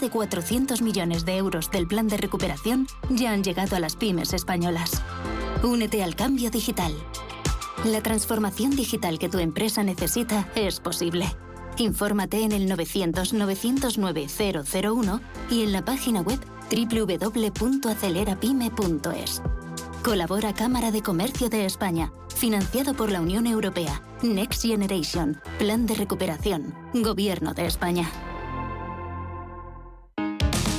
de 400 millones de euros del plan de recuperación ya han llegado a las pymes españolas. Únete al cambio digital. La transformación digital que tu empresa necesita es posible. Infórmate en el 900-909-001 y en la página web www.acelerapyme.es. Colabora Cámara de Comercio de España, financiado por la Unión Europea. Next Generation, Plan de Recuperación, Gobierno de España.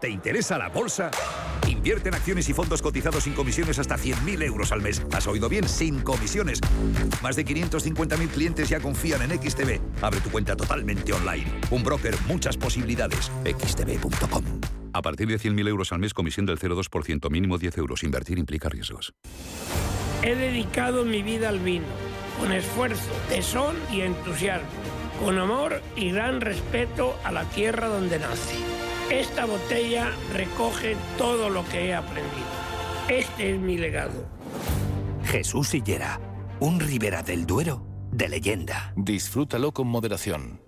¿Te interesa la bolsa? Invierte en acciones y fondos cotizados sin comisiones hasta 100.000 euros al mes. ¿Has oído bien? Sin comisiones. Más de 550.000 clientes ya confían en XTB. Abre tu cuenta totalmente online. Un broker, muchas posibilidades. xtb.com. A partir de 100.000 euros al mes, comisión del 0,2%, mínimo 10 euros. Invertir implica riesgos. He dedicado mi vida al vino, con esfuerzo, tesón y entusiasmo, con amor y gran respeto a la tierra donde nací. Esta botella recoge todo lo que he aprendido. Este es mi legado. Jesús Sillera, un Ribera del Duero de leyenda. Disfrútalo con moderación.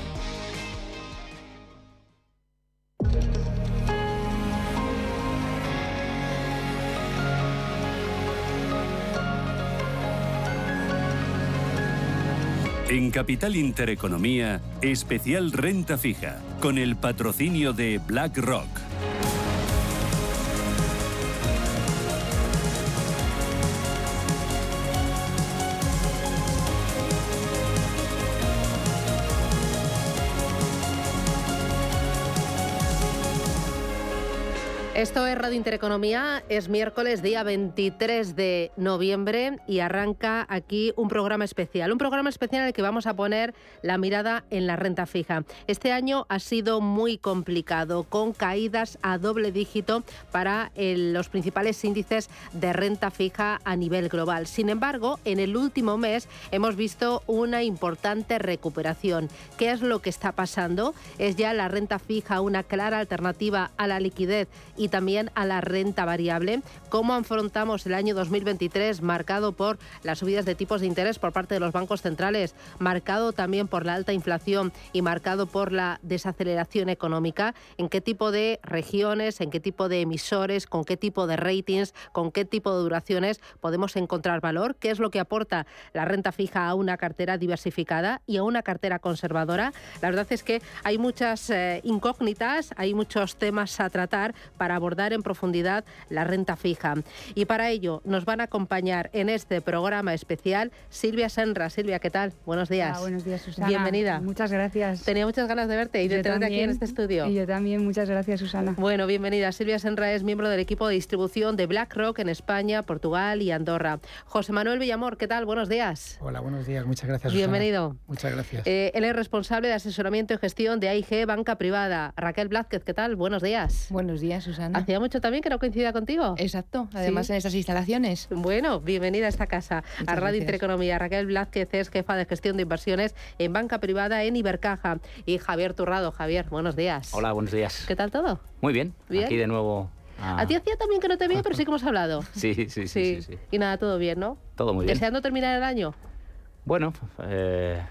En Capital Intereconomía, especial renta fija, con el patrocinio de BlackRock. Esto es Radio Intereconomía, es miércoles día 23 de noviembre y arranca aquí un programa especial, un programa especial en el que vamos a poner la mirada en la renta fija. Este año ha sido muy complicado, con caídas a doble dígito para el- los principales índices de renta fija a nivel global. Sin embargo, en el último mes hemos visto una importante recuperación. ¿Qué es lo que está pasando? ¿Es ya la renta fija una clara alternativa a la liquidez y también a la renta variable? ¿Cómo afrontamos el año 2023 marcado por las subidas de tipos de interés por parte de los bancos centrales, marcado también por la alta inflación y marcado por la desaceleración económica? ¿En qué tipo de regiones, en qué tipo de emisores, con qué tipo de ratings, con qué tipo de duraciones podemos encontrar valor? ¿Qué es lo que aporta la renta fija a una cartera diversificada y a una cartera conservadora? La verdad es que hay muchas eh, incógnitas, hay muchos temas a tratar para abordar en profundidad la renta fija. Y para ello nos van a acompañar en este programa especial Silvia Senra. Silvia, ¿qué tal? Buenos días. buenos días, Susana. Bienvenida. Muchas gracias. Tenía muchas ganas de verte y de tenerte aquí en este estudio. Y yo también, muchas gracias, Susana. Bueno, bienvenida. Silvia Senra es miembro del equipo de distribución de BlackRock en España, Portugal y Andorra. José Manuel Villamor, ¿qué tal? Buenos días. Hola, buenos días. Muchas gracias. Bienvenido. Muchas gracias. Eh, él es responsable de asesoramiento y gestión de AIG Banca Privada. Raquel Blázquez, ¿qué tal? Buenos días. Buenos días, Susana. Hacía mucho también que no coincidía contigo. Exacto, además en estas instalaciones. Bueno, bienvenida a esta casa, a Radio Intereconomía. Raquel Blázquez es jefa de gestión de inversiones en banca privada en Ibercaja. Y Javier Turrado. Javier, buenos días. Hola, buenos días. ¿Qué tal todo? Muy bien. ¿Bien? Aquí de nuevo a ti hacía también que no te veía, pero sí que hemos hablado. Sí sí sí, sí, sí, Y nada, todo bien, ¿no? Todo muy bien. ¿Deseando terminar el año? Bueno, eh,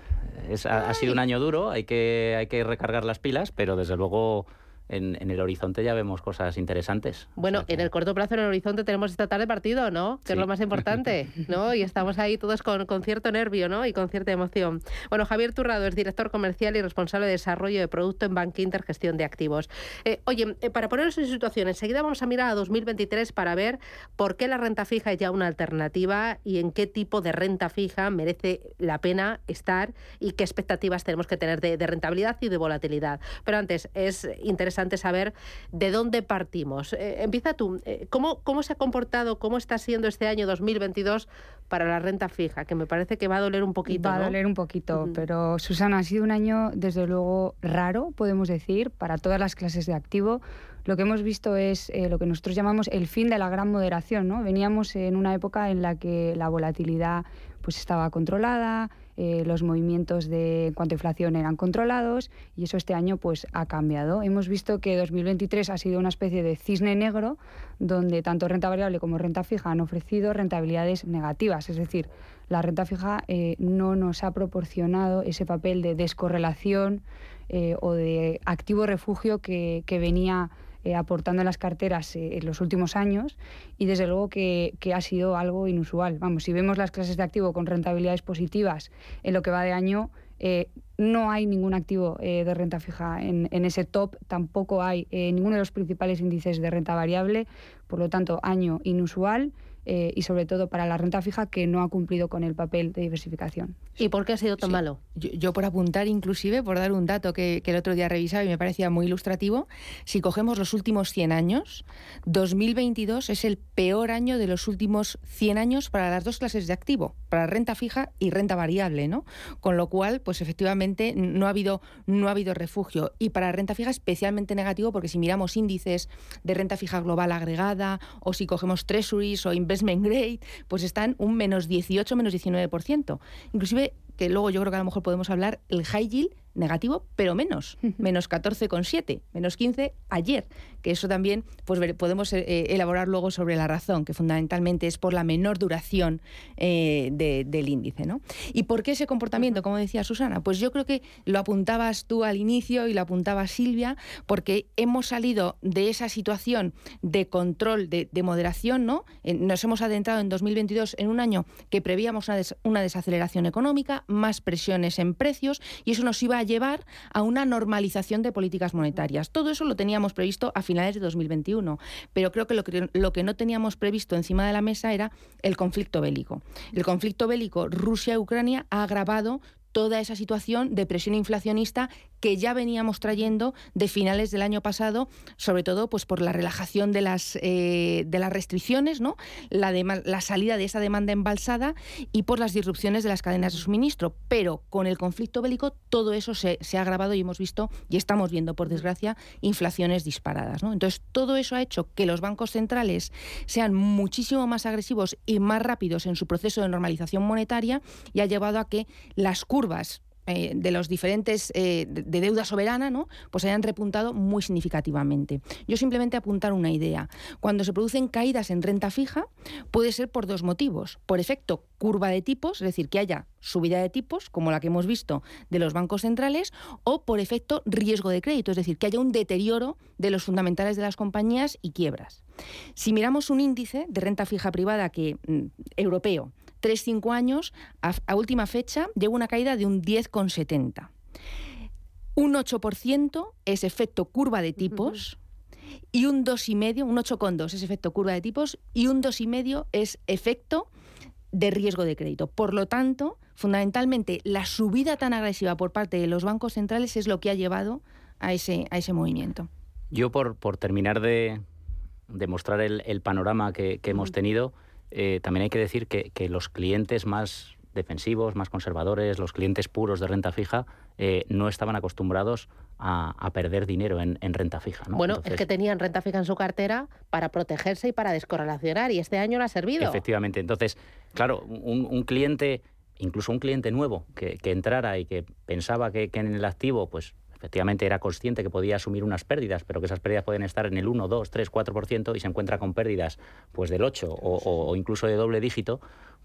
es, ha, sido un año duro, hay que, hay que recargar las pilas, pero desde luego en, el horizonte ya vemos cosas interesantes. Bueno, en el corto plazo en el horizonte tenemos esta tarde partido, ¿no? Que es lo más importante, ¿no? Y estamos ahí todos con, con, cierto nervio, ¿no? Y con cierta emoción. Bueno, Javier Turrado es director comercial y responsable de desarrollo de producto en Bank Inter Gestión de Activos. Eh, oye, eh, para ponernos en situación, enseguida vamos a mirar a 2023 para ver por qué la renta fija es ya una alternativa y en qué tipo de renta fija merece la pena estar y qué expectativas tenemos que tener de, de rentabilidad y de volatilidad. Pero antes, es interesante saber de dónde partimos. Eh, empieza tú. Eh, ¿Cómo, ¿Cómo se ha comportado, cómo está siendo este año 2022 para la renta fija? Que me parece que va a doler un poquito. Va a doler un poquito, pero Susana, ha sido un año desde luego raro, podemos decir, para todas las clases de activo lo que hemos visto es eh, lo que nosotros llamamos el fin de la gran moderación. ¿no? Veníamos en una época en la que la volatilidad pues, estaba controlada, eh, los movimientos de en cuanto a inflación eran controlados y eso este año pues ha cambiado. Hemos visto que 2023 ha sido una especie de cisne negro donde tanto renta variable como renta fija han ofrecido rentabilidades negativas, es decir, la renta fija eh, no nos ha proporcionado ese papel de descorrelación eh, o de activo refugio que, que venía eh, aportando en las carteras eh, en los últimos años y desde luego que, ha sido algo inusual. Vamos, si vemos las clases de activo con rentabilidades positivas en lo que va de año, eh, no hay ningún activo de renta fija en, en, ese top, tampoco hay ninguno de los principales índices de renta variable, por lo tanto, año inusual. Eh, y sobre todo para la renta fija que no ha cumplido con el papel de diversificación. ¿Y por qué ha sido tan malo? Yo, por apuntar inclusive, por dar un dato que, el otro día revisaba y me parecía muy ilustrativo, si cogemos los últimos 100 años, 2022 es el peor año de los últimos 100 años para las dos clases de activo, para renta fija y renta variable, ¿no? Con lo cual, pues efectivamente no ha habido, no ha habido refugio. Y para renta fija especialmente negativo porque si miramos índices de renta fija global agregada o si cogemos treasuries o investment pues están un menos 18, menos 19%. Inclusive que luego yo creo que a lo mejor podemos hablar, el high yield negativo, pero menos, menos 14,7, menos 15 ayer, que eso también pues podemos eh, eh, elaborar luego sobre la razón, que fundamentalmente es por la menor duración eh, del índice. ¿no? ¿Y por qué ese comportamiento, como decía Susana? Pues yo creo que lo apuntabas tú al inicio y lo apuntaba Silvia, porque hemos salido de esa situación de control, de, moderación, ¿no? nos hemos adentrado en 2022 en un año que prevíamos una, una desaceleración económica, más presiones en precios, y eso nos iba a llevar a una normalización de políticas monetarias. Todo eso lo teníamos previsto a finales de 2021, pero creo que lo, que lo que no teníamos previsto encima de la mesa era el conflicto bélico. El conflicto bélico Rusia-Ucrania ha agravado toda esa situación de presión inflacionista que ya veníamos trayendo de finales del año pasado, sobre todo pues por la relajación de las, eh, de las restricciones, ¿no? La, la salida de esa demanda embalsada y por las disrupciones de las cadenas de suministro. Pero con el conflicto bélico todo eso se, ha agravado y hemos visto y estamos viendo, por desgracia, inflaciones disparadas. ¿no? Entonces, todo eso ha hecho que los bancos centrales sean muchísimo más agresivos y más rápidos en su proceso de normalización monetaria y ha llevado a que las curvas eh, de los diferentes eh, de deuda soberana, ¿no? pues hayan repuntado muy significativamente. Yo simplemente apuntar una idea. Cuando se producen caídas en renta fija, puede ser por dos motivos. Por efecto curva de tipos, es decir, que haya subida de tipos, como la que hemos visto de los bancos centrales, o por efecto riesgo de crédito, es decir, que haya un deterioro de los fundamentales de las compañías y quiebras. Si miramos un índice de renta fija privada que mm, europeo 3-5 años, a, última fecha, lleva una caída de un 10,70. Un 8% es efecto curva de tipos y un 2,5, un 8,2 es efecto curva de tipos y un 2,5 es efecto de riesgo de crédito. Por lo tanto, fundamentalmente, la subida tan agresiva por parte de los bancos centrales es lo que ha llevado a ese, a ese movimiento. Yo, por, por terminar de, mostrar el, panorama que, hemos tenido, eh, también hay que decir que, los clientes más defensivos, más conservadores, los clientes puros de renta fija, eh, no estaban acostumbrados a, perder dinero en, renta fija. Bueno, es que tenían renta fija en su cartera para protegerse y para descorrelacionar, y este año no ha servido. Efectivamente. Entonces, claro, un, cliente, incluso un cliente nuevo que, entrara y que pensaba que, que en el activo, pues efectivamente era consciente que podía asumir unas pérdidas, pero que esas pérdidas pueden estar en el 1, 2, 3, 4% y se encuentra con pérdidas pues del 8 o, o incluso de doble dígito,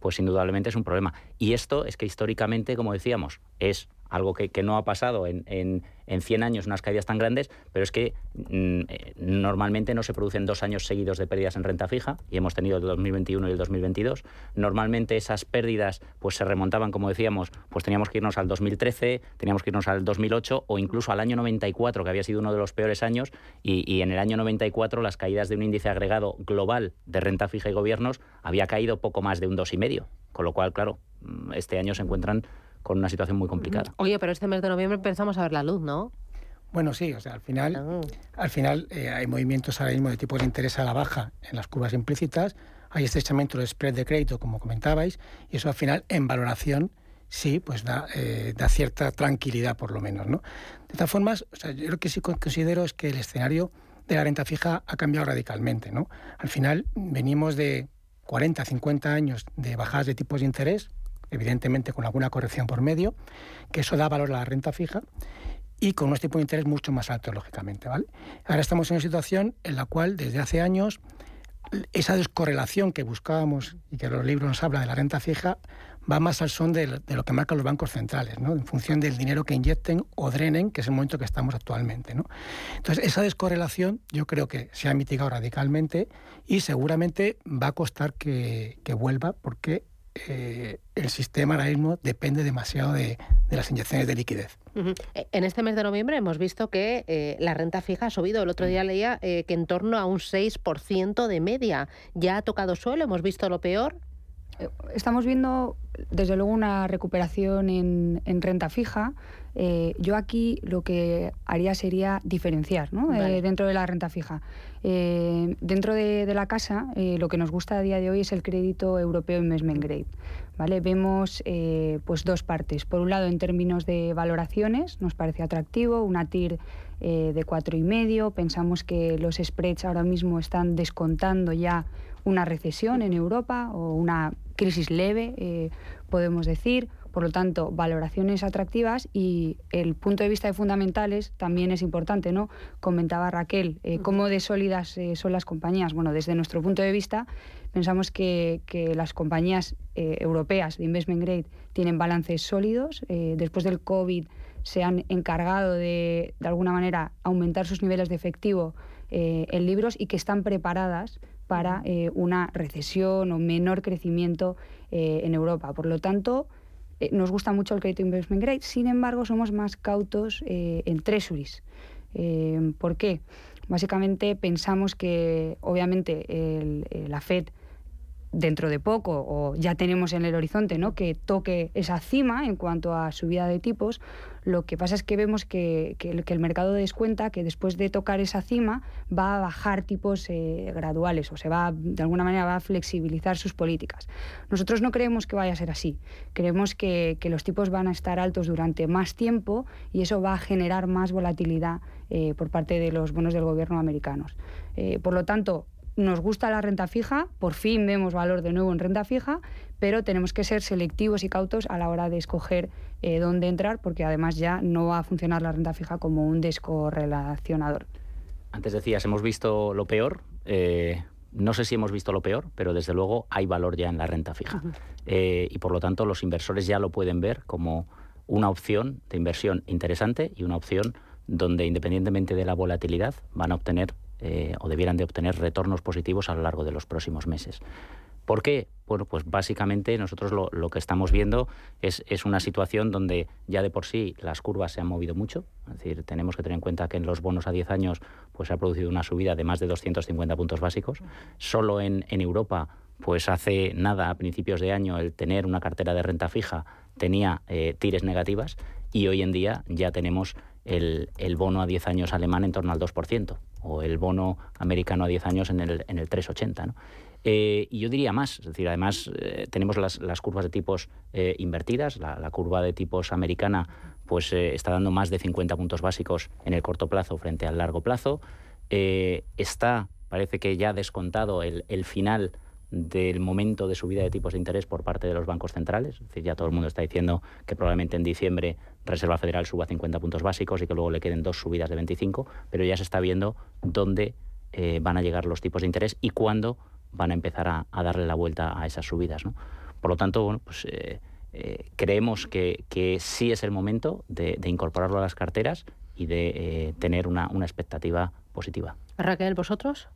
pues indudablemente es un problema. Y esto es que históricamente, como decíamos, es algo que, no ha pasado en, en, en, 100 años, unas caídas tan grandes, pero es que mm, eh, normalmente no se producen dos años seguidos de pérdidas en renta fija, y hemos tenido el 2021 y el 2022. Normalmente esas pérdidas pues se remontaban, como decíamos, pues teníamos que irnos al 2013, teníamos que irnos al 2008 o incluso al año 94, que había sido uno de los peores años, y, y en el año 94 las caídas de un índice agregado global de renta fija y gobiernos había caído poco más de un 2,5, con lo cual, claro, mm, este año se encuentran con una situación muy complicada. Oye, pero este mes de noviembre empezamos a ver la luz, ¿no? Bueno, sí, o sea, al final, ah. al final eh, hay movimientos ahora mismo de tipo de interés a la baja en las curvas implícitas, hay estrechamiento del spread de crédito, como comentabais, y eso al final, en valoración, sí, pues da, eh, da cierta tranquilidad, por lo menos, ¿no? De todas formas, o sea, yo lo que sí considero es que el escenario de la renta fija ha cambiado radicalmente, ¿no? Al final, venimos de 40, 50 años de bajadas de tipos de interés, evidentemente con alguna corrección por medio, que eso da valor a la renta fija y con unos tipos de interés mucho más altos, lógicamente. ¿vale? Ahora estamos en una situación en la cual desde hace años esa descorrelación que buscábamos y que los libros nos habla de la renta fija va más al son de, lo que marcan los bancos centrales, ¿no? en función del dinero que inyecten o drenen, que es el momento que estamos actualmente. ¿no? Entonces, esa descorrelación yo creo que se ha mitigado radicalmente y seguramente va a costar que, que vuelva porque eh, el sistema ahora mismo depende demasiado de, las inyecciones de liquidez. E, en este mes de noviembre hemos visto que eh, la renta fija ha subido. El otro día leía eh, que en torno a un 6% de media. ¿Ya ha tocado suelo? ¿Hemos visto lo peor? Estamos viendo, desde luego, una recuperación en, renta fija. yo aquí lo que haría sería diferenciar dentro de la renta fija. Eh, dentro de, la casa, eh, lo que nos gusta a día de hoy es el crédito europeo Investment Grade. ¿vale? Vemos eh, pues dos partes. Por un lado, en términos de valoraciones, nos parece atractivo, una TIR de cuatro y medio. Pensamos que los spreads ahora mismo están descontando ya una recesión en Europa o una crisis leve, podemos decir por lo tanto, valoraciones atractivas y el punto de vista de fundamentales también es importante, ¿no? Comentaba Raquel, eh, cómo de sólidas eh, son las compañías. Bueno, desde nuestro punto de vista, pensamos que, las compañías eh, europeas de investment grade tienen balances sólidos. después del COVID se han encargado de, de alguna manera, aumentar sus niveles de efectivo en libros y que están preparadas para una recesión o menor crecimiento en Europa. Por lo tanto, eh, nos gusta mucho el crédito investment grade, sin embargo somos más cautos eh, en treasuries. Eh, ¿Por qué? Básicamente pensamos que obviamente la Fed dentro de poco o ya tenemos en el horizonte ¿no? que toque esa cima en cuanto a subida de tipos, lo que pasa es que vemos que, el mercado descuenta que después de tocar esa cima va a bajar tipos eh, graduales o se va, de alguna manera, va a flexibilizar sus políticas. Nosotros no creemos que vaya a ser así. Creemos que, los tipos van a estar altos durante más tiempo y eso va a generar más volatilidad eh, por parte de los bonos del gobierno americanos. Eh, por lo tanto, nos gusta la renta fija, por fin vemos valor de nuevo en renta fija, pero tenemos que ser selectivos y cautos a la hora de escoger eh, dónde entrar, porque además ya no va a funcionar la renta fija como un descorrelacionador. Antes decías, hemos visto lo peor. Eh, no sé si hemos visto lo peor, pero desde luego hay valor ya en la renta fija. Eh, y por lo tanto los inversores ya lo pueden ver como una opción de inversión interesante y una opción donde independientemente de la volatilidad van a obtener eh, o debieran de obtener retornos positivos a lo largo de los próximos meses. ¿Por qué? Bueno, pues básicamente nosotros lo, que estamos viendo es, una situación donde ya de por sí las curvas se han movido mucho. Es decir, tenemos que tener en cuenta que en los bonos a 10 años pues, se ha producido una subida de más de 250 puntos básicos. Solo en, Europa, pues hace nada, a principios de año, el tener una cartera de renta fija tenía eh, tires negativas y hoy en día ya tenemos el, bono a 10 años alemán en torno al 2% o el bono americano a 10 años en el, en el 3,80. ¿no? Eh, y yo diría más, es decir, además eh, tenemos las, curvas de tipos eh, invertidas, la, curva de tipos americana pues está dando más de 50 puntos básicos en el corto plazo frente al largo plazo. está, parece que ya descontado el, el, final del momento de subida de tipos de interés por parte de los bancos centrales. Es decir, ya todo el mundo está diciendo que probablemente en diciembre Reserva Federal suba 50 puntos básicos y que luego le queden dos subidas de 25, pero ya se está viendo dónde van a llegar los tipos de interés y cuándo van a empezar a, darle la vuelta a esas subidas. Por lo tanto, bueno, pues, eh, eh, creemos que, sí es el momento de, incorporarlo a las carteras y de eh, tener una, una expectativa positiva. Raquel, ¿vosotros?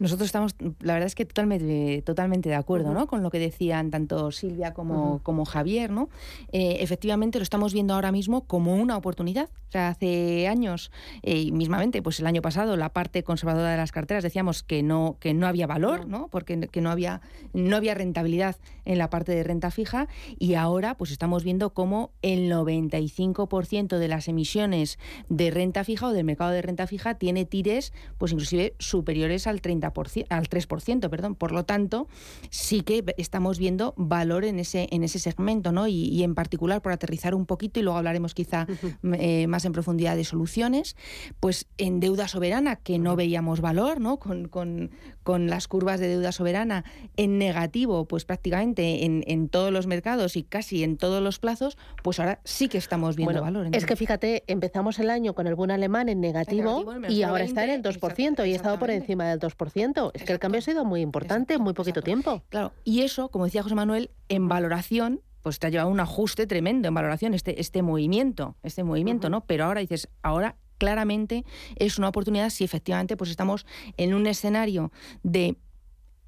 Nosotros estamos, la verdad es que totalmente, totalmente de acuerdo ¿no? con lo que decían tanto Silvia como, como Javier. ¿no? Eh, efectivamente lo estamos viendo ahora mismo como una oportunidad. O sea, hace años, eh, y mismamente, pues el año pasado, la parte conservadora de las carteras decíamos que no, que no había valor, ¿no? porque que no había, no había rentabilidad en la parte de renta fija, y ahora pues estamos viendo cómo el 95% de las emisiones de renta fija o del mercado de renta fija tiene tires pues inclusive superiores al 30% al 3%, perdón. Por lo tanto, sí que estamos viendo valor en ese, en ese segmento, ¿no? Y, en particular, por aterrizar un poquito, y luego hablaremos quizá eh, más en profundidad de soluciones, pues en deuda soberana, que no veíamos valor, ¿no? Con, con, con las curvas de deuda soberana en negativo, pues prácticamente en, en, todos los mercados y casi en todos los plazos, pues ahora sí que estamos viendo valor. Es que fíjate, empezamos el año con el buen alemán en negativo, y ahora está en el 2% y ha estado por encima del 2%. Es que el cambio ha sido muy importante en muy poquito tiempo. Claro, y eso, como decía José Manuel, en valoración pues te ha llevado un ajuste tremendo en valoración este, este movimiento, este movimiento, ¿no? Pero ahora dices, ahora claramente es una oportunidad si efectivamente pues estamos en un escenario de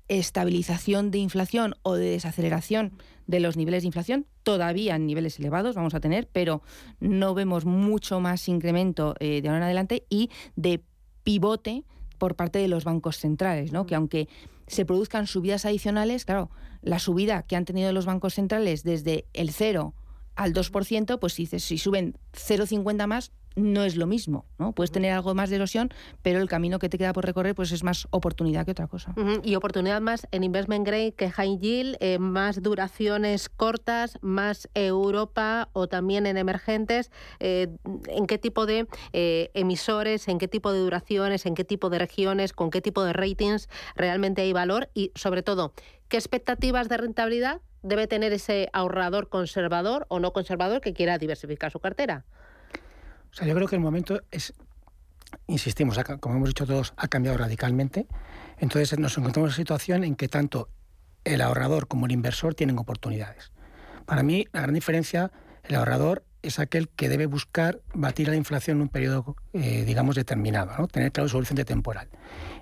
estabilización de inflación o de desaceleración de los niveles de inflación, todavía en niveles elevados vamos a tener, pero no vemos mucho más incremento eh, de ahora en adelante y de pivote por parte de los bancos centrales, ¿no? que aunque se produzcan subidas adicionales, claro, la subida que han tenido los bancos centrales desde el 0 al 2%, pues si, si suben 0,50 más, no es lo mismo, ¿no? Puedes tener algo más de erosión, pero el camino que te queda por recorrer pues es más oportunidad que otra cosa. Y oportunidad más en investment grade que high yield, eh, más duraciones cortas, más Europa o también en emergentes. Eh, ¿En qué tipo de eh, emisores, en qué tipo de duraciones, en qué tipo de regiones, con qué tipo de ratings realmente hay valor y sobre todo, qué expectativas de rentabilidad debe tener ese ahorrador conservador o no conservador que quiera diversificar su cartera? O sea, yo creo que el momento es, insistimos, como hemos dicho todos, ha cambiado radicalmente. Entonces nos encontramos en una situación en que tanto el ahorrador como el inversor tienen oportunidades. Para mí, la gran diferencia, el ahorrador es aquel que debe buscar batir la inflación en un periodo, eh, digamos, determinado, tener claro su horizonte temporal.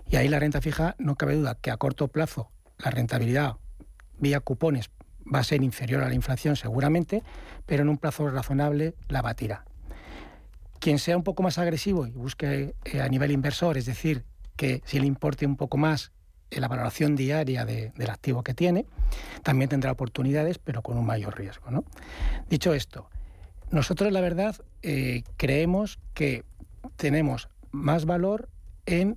Y ahí la renta fija, no cabe duda que a corto plazo la rentabilidad vía cupones va a ser inferior a la inflación seguramente, pero en un plazo razonable la batirá. Quien sea un poco más agresivo y busque eh, a nivel inversor, es decir, que si le importe un poco más eh, la valoración diaria del activo que tiene, también tendrá oportunidades, pero con un mayor riesgo. ¿no? Dicho esto, nosotros la verdad eh, creemos que tenemos más valor en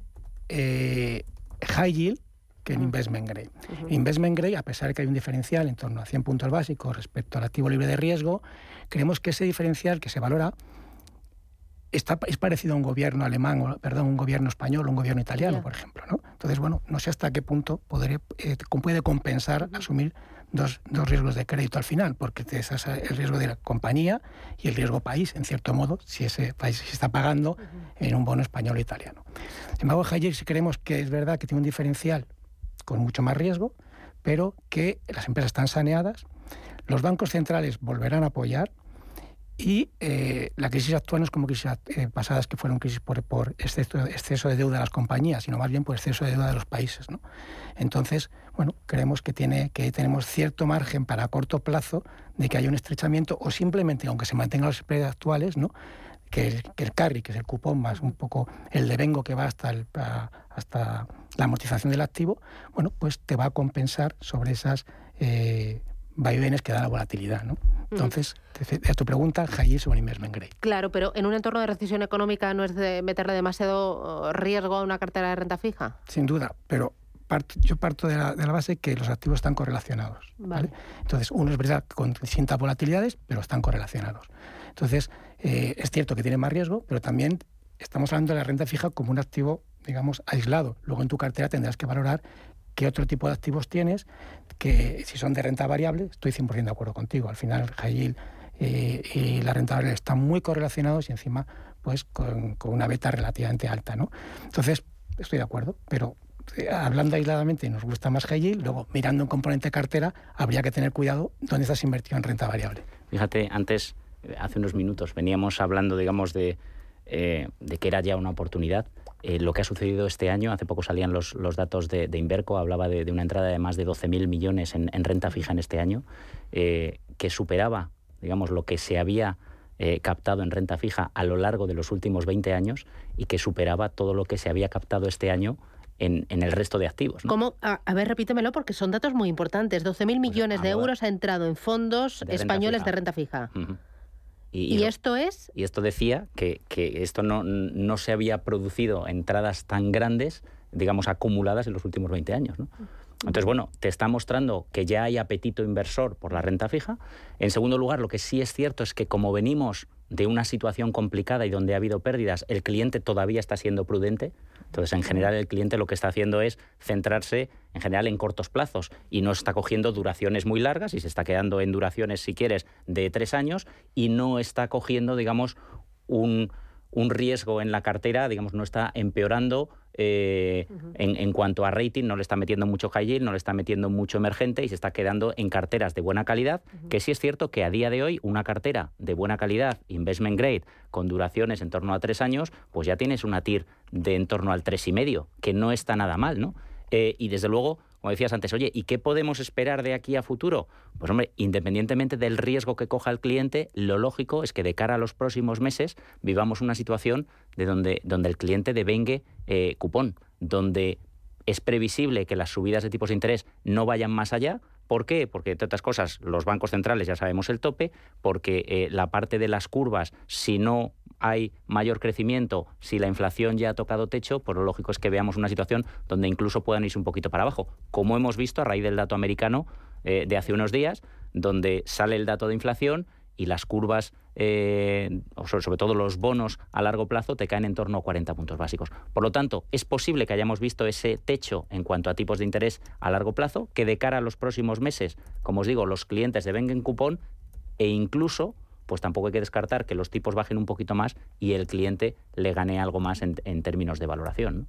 high yield que en investment grade. Investment grade, a pesar de que hay un diferencial en torno a 100 puntos básicos respecto al activo libre de riesgo, creemos que ese diferencial que se valora es parecido a un gobierno alemán, o, perdón, un gobierno español o un gobierno italiano, por ejemplo. ¿no? Entonces, bueno, no sé hasta qué punto eh, puede compensar asumir dos, dos, riesgos de crédito al final, porque es el riesgo de la compañía y el riesgo país, en cierto modo, si ese país se está pagando en un bono español o italiano. Sin embargo, Hayer si creemos que es verdad que tiene un diferencial con mucho más riesgo, pero que las empresas están saneadas, los bancos centrales volverán a apoyar, Y eh, la crisis actual no es como crisis eh, pasadas que fueron crisis por, exceso, de deuda de las compañías, sino más bien por exceso de deuda de los países. ¿no? Entonces, bueno, creemos que, tiene, que tenemos cierto margen para a corto plazo de que haya un estrechamiento o simplemente, aunque se mantengan los spreads actuales, ¿no? que el, que el carry, que es el cupón más un poco el devengo que va hasta, el, hasta la amortización del activo, bueno, pues te va a compensar sobre esas eh, vaivenes que da la volatilidad. ¿no? Entonces, a tu pregunta, high yield sobre investment grade. Claro, pero en un entorno de recesión económica no es de meterle demasiado uh, riesgo a una cartera de renta fija. Sin duda, pero yo parto de la, base que los activos están correlacionados. Vale. Entonces, uno es verdad con distintas volatilidades, pero están correlacionados. Entonces, eh, es cierto que tiene más riesgo, pero también estamos hablando de la renta fija como un activo, digamos, aislado. Luego en tu cartera tendrás que valorar qué otro tipo de activos tienes, que si son de renta variable, estoy 100% de acuerdo contigo. Al final, yield eh, y la renta variable están muy correlacionados y encima pues con, una beta relativamente alta. ¿no? Entonces, estoy de acuerdo, pero eh, hablando aisladamente nos gusta más high luego mirando un componente cartera habría que tener cuidado dónde estás invertido en renta variable. Fíjate, antes hace unos minutos veníamos hablando, digamos, de, eh, de que era ya una oportunidad. Eh, lo que ha sucedido este año, hace poco salían los, los datos de, de, Inverco, hablaba de, una entrada de más de 12.000 millones en, renta fija en este año, eh, que superaba, digamos, lo que se había captado en renta fija a lo largo de los últimos 20 años y que superaba todo lo que se había captado este año en, en, el resto de activos. ¿Cómo? A, ver, repítemelo porque son datos muy importantes. 12.000 pues millones de euros ha entrado en fondos españoles de renta fija. Y, esto es? Y esto decía que, que esto no, no, se había producido entradas tan grandes, digamos, acumuladas en los últimos 20 años. ¿no? Entonces, bueno, te está mostrando que ya hay apetito inversor por la renta fija. En segundo lugar, lo que sí es cierto es que como venimos de una situación complicada y donde ha habido pérdidas, el cliente todavía está siendo prudente. Entonces, en general, el cliente lo que está haciendo es centrarse, en general, en cortos plazos y no está cogiendo duraciones muy largas y se está quedando en duraciones, si quieres, de tres años y no está cogiendo, digamos, un, un riesgo en la cartera, digamos, no está empeorando eh, en, cuanto a rating, no le está metiendo mucho high yield, no le está metiendo mucho emergente y se está quedando en carteras de buena calidad, que sí es cierto que a día de hoy una cartera de buena calidad, investment grade, con duraciones en torno a tres años, pues ya tienes una TIR de en torno al tres y medio, que no está nada mal, ¿no? Eh, y desde luego como decías antes, oye, ¿y qué podemos esperar de aquí a futuro? Pues hombre, independientemente del riesgo que coja el cliente, lo lógico es que de cara a los próximos meses vivamos una situación de donde, donde el cliente devengue eh, cupón, donde es previsible que las subidas de tipos de interés no vayan más allá, ¿Por qué? Porque, entre otras cosas, los bancos centrales ya sabemos el tope, porque eh, la parte de las curvas, si no hay mayor crecimiento, si la inflación ya ha tocado techo, pues lo lógico es que veamos una situación donde incluso puedan irse un poquito para abajo, como hemos visto a raíz del dato americano eh, de hace unos días, donde sale el dato de inflación y las curvas, eh, sobre todo los bonos a largo plazo, te caen en torno a 40 puntos básicos. Por lo tanto, es posible que hayamos visto ese techo en cuanto a tipos de interés a largo plazo, que de cara a los próximos meses, como os digo, los clientes en cupón e incluso pues tampoco hay que descartar que los tipos bajen un poquito más y el cliente le gane algo más en, términos de valoración.